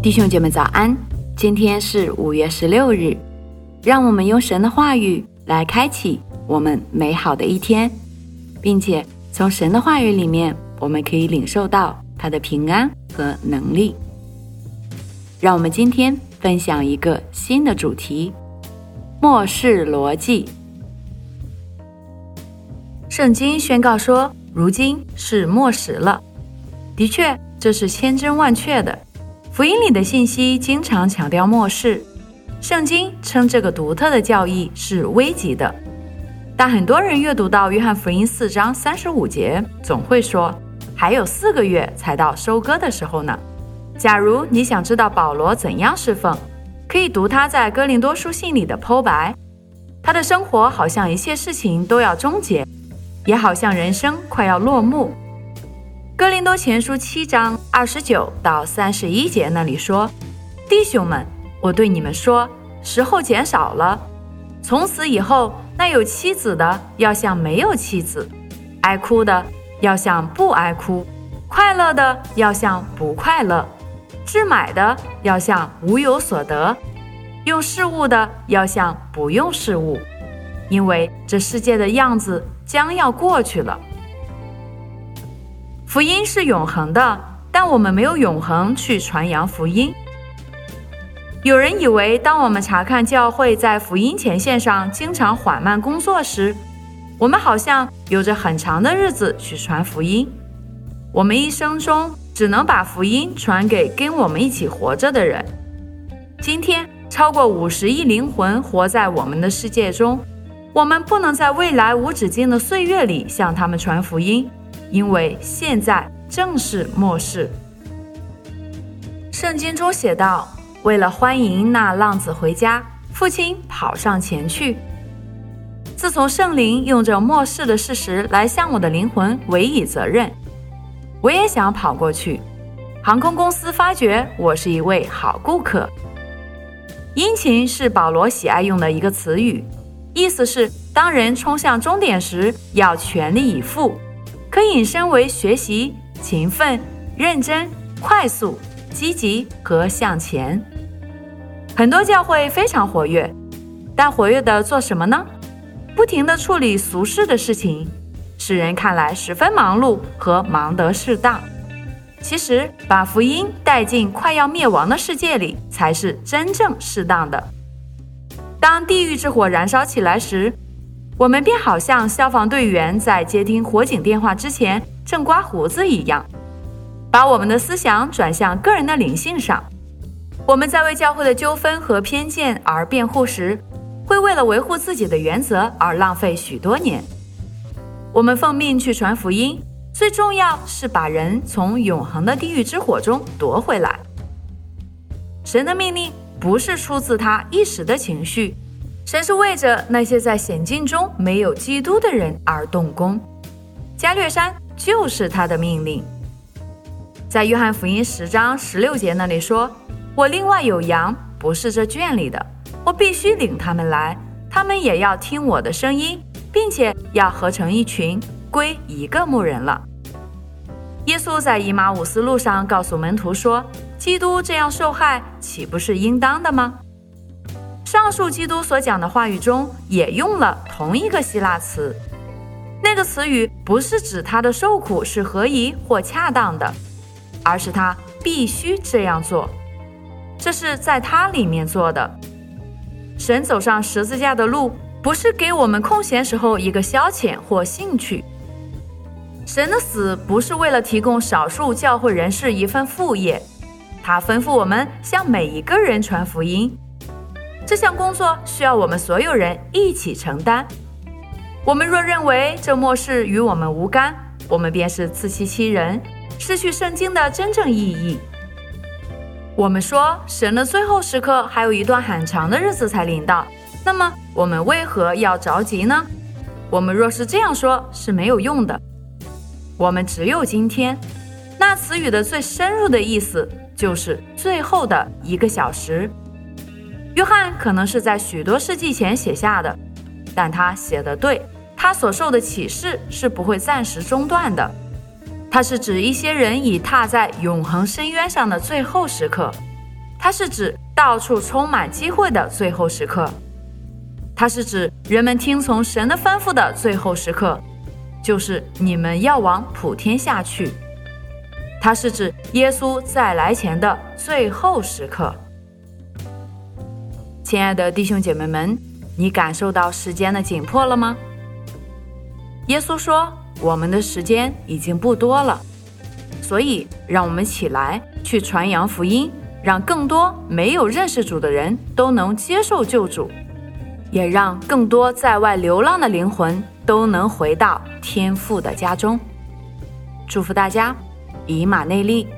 弟兄姐妹早安，今天是五月十六日，让我们用神的话语来开启我们美好的一天，并且从神的话语里面，我们可以领受到他的平安和能力。让我们今天分享一个新的主题：末世逻辑。圣经宣告说，如今是末时了。的确，这是千真万确的。福音里的信息经常强调末世，圣经称这个独特的教义是危急的。但很多人阅读到约翰福音四章三十五节，总会说还有四个月才到收割的时候呢。假如你想知道保罗怎样侍奉，可以读他在哥林多书信里的剖白。他的生活好像一切事情都要终结，也好像人生快要落幕。哥林多前书七章二十九到三十一节那里说：“弟兄们，我对你们说，时候减少了。从此以后，那有妻子的要像没有妻子，爱哭的要像不爱哭，快乐的要像不快乐，置买的要像无有所得，用事物的要像不用事物，因为这世界的样子将要过去了。”福音是永恒的，但我们没有永恒去传扬福音。有人以为，当我们查看教会在福音前线上经常缓慢工作时，我们好像有着很长的日子去传福音。我们一生中只能把福音传给跟我们一起活着的人。今天，超过五十亿灵魂活在我们的世界中，我们不能在未来无止境的岁月里向他们传福音。因为现在正是末世。圣经中写道：“为了欢迎那浪子回家，父亲跑上前去。”自从圣灵用着末世的事实来向我的灵魂委以责任，我也想跑过去。航空公司发觉我是一位好顾客。殷勤是保罗喜爱用的一个词语，意思是当人冲向终点时要全力以赴。可引申为学习、勤奋、认真、快速、积极和向前。很多教会非常活跃，但活跃的做什么呢？不停地处理俗世的事情，使人看来十分忙碌和忙得适当。其实，把福音带进快要灭亡的世界里，才是真正适当的。当地狱之火燃烧起来时，我们便好像消防队员在接听火警电话之前正刮胡子一样，把我们的思想转向个人的灵性上。我们在为教会的纠纷和偏见而辩护时，会为了维护自己的原则而浪费许多年。我们奉命去传福音，最重要是把人从永恒的地狱之火中夺回来。神的命令不是出自他一时的情绪。神是为着那些在险境中没有基督的人而动工，加略山就是他的命令。在约翰福音十章十六节那里说：“我另外有羊，不是这圈里的，我必须领他们来，他们也要听我的声音，并且要合成一群，归一个牧人了。”耶稣在以马五斯路上告诉门徒说：“基督这样受害，岂不是应当的吗？”上述基督所讲的话语中也用了同一个希腊词，那个词语不是指他的受苦是合宜或恰当的，而是他必须这样做，这是在他里面做的。神走上十字架的路，不是给我们空闲时候一个消遣或兴趣。神的死不是为了提供少数教会人士一份副业，他吩咐我们向每一个人传福音。这项工作需要我们所有人一起承担。我们若认为这末世与我们无干，我们便是自欺欺人，失去圣经的真正意义。我们说神的最后时刻还有一段很长的日子才临到，那么我们为何要着急呢？我们若是这样说，是没有用的。我们只有今天。那词语的最深入的意思就是最后的一个小时。约翰可能是在许多世纪前写下的，但他写的对，他所受的启示是不会暂时中断的。他是指一些人已踏在永恒深渊上的最后时刻，他是指到处充满机会的最后时刻，他是指人们听从神的吩咐的最后时刻，就是你们要往普天下去。它是指耶稣再来前的最后时刻。亲爱的弟兄姐妹们，你感受到时间的紧迫了吗？耶稣说：“我们的时间已经不多了，所以让我们起来去传扬福音，让更多没有认识主的人都能接受救主，也让更多在外流浪的灵魂都能回到天父的家中。”祝福大家，以马内利。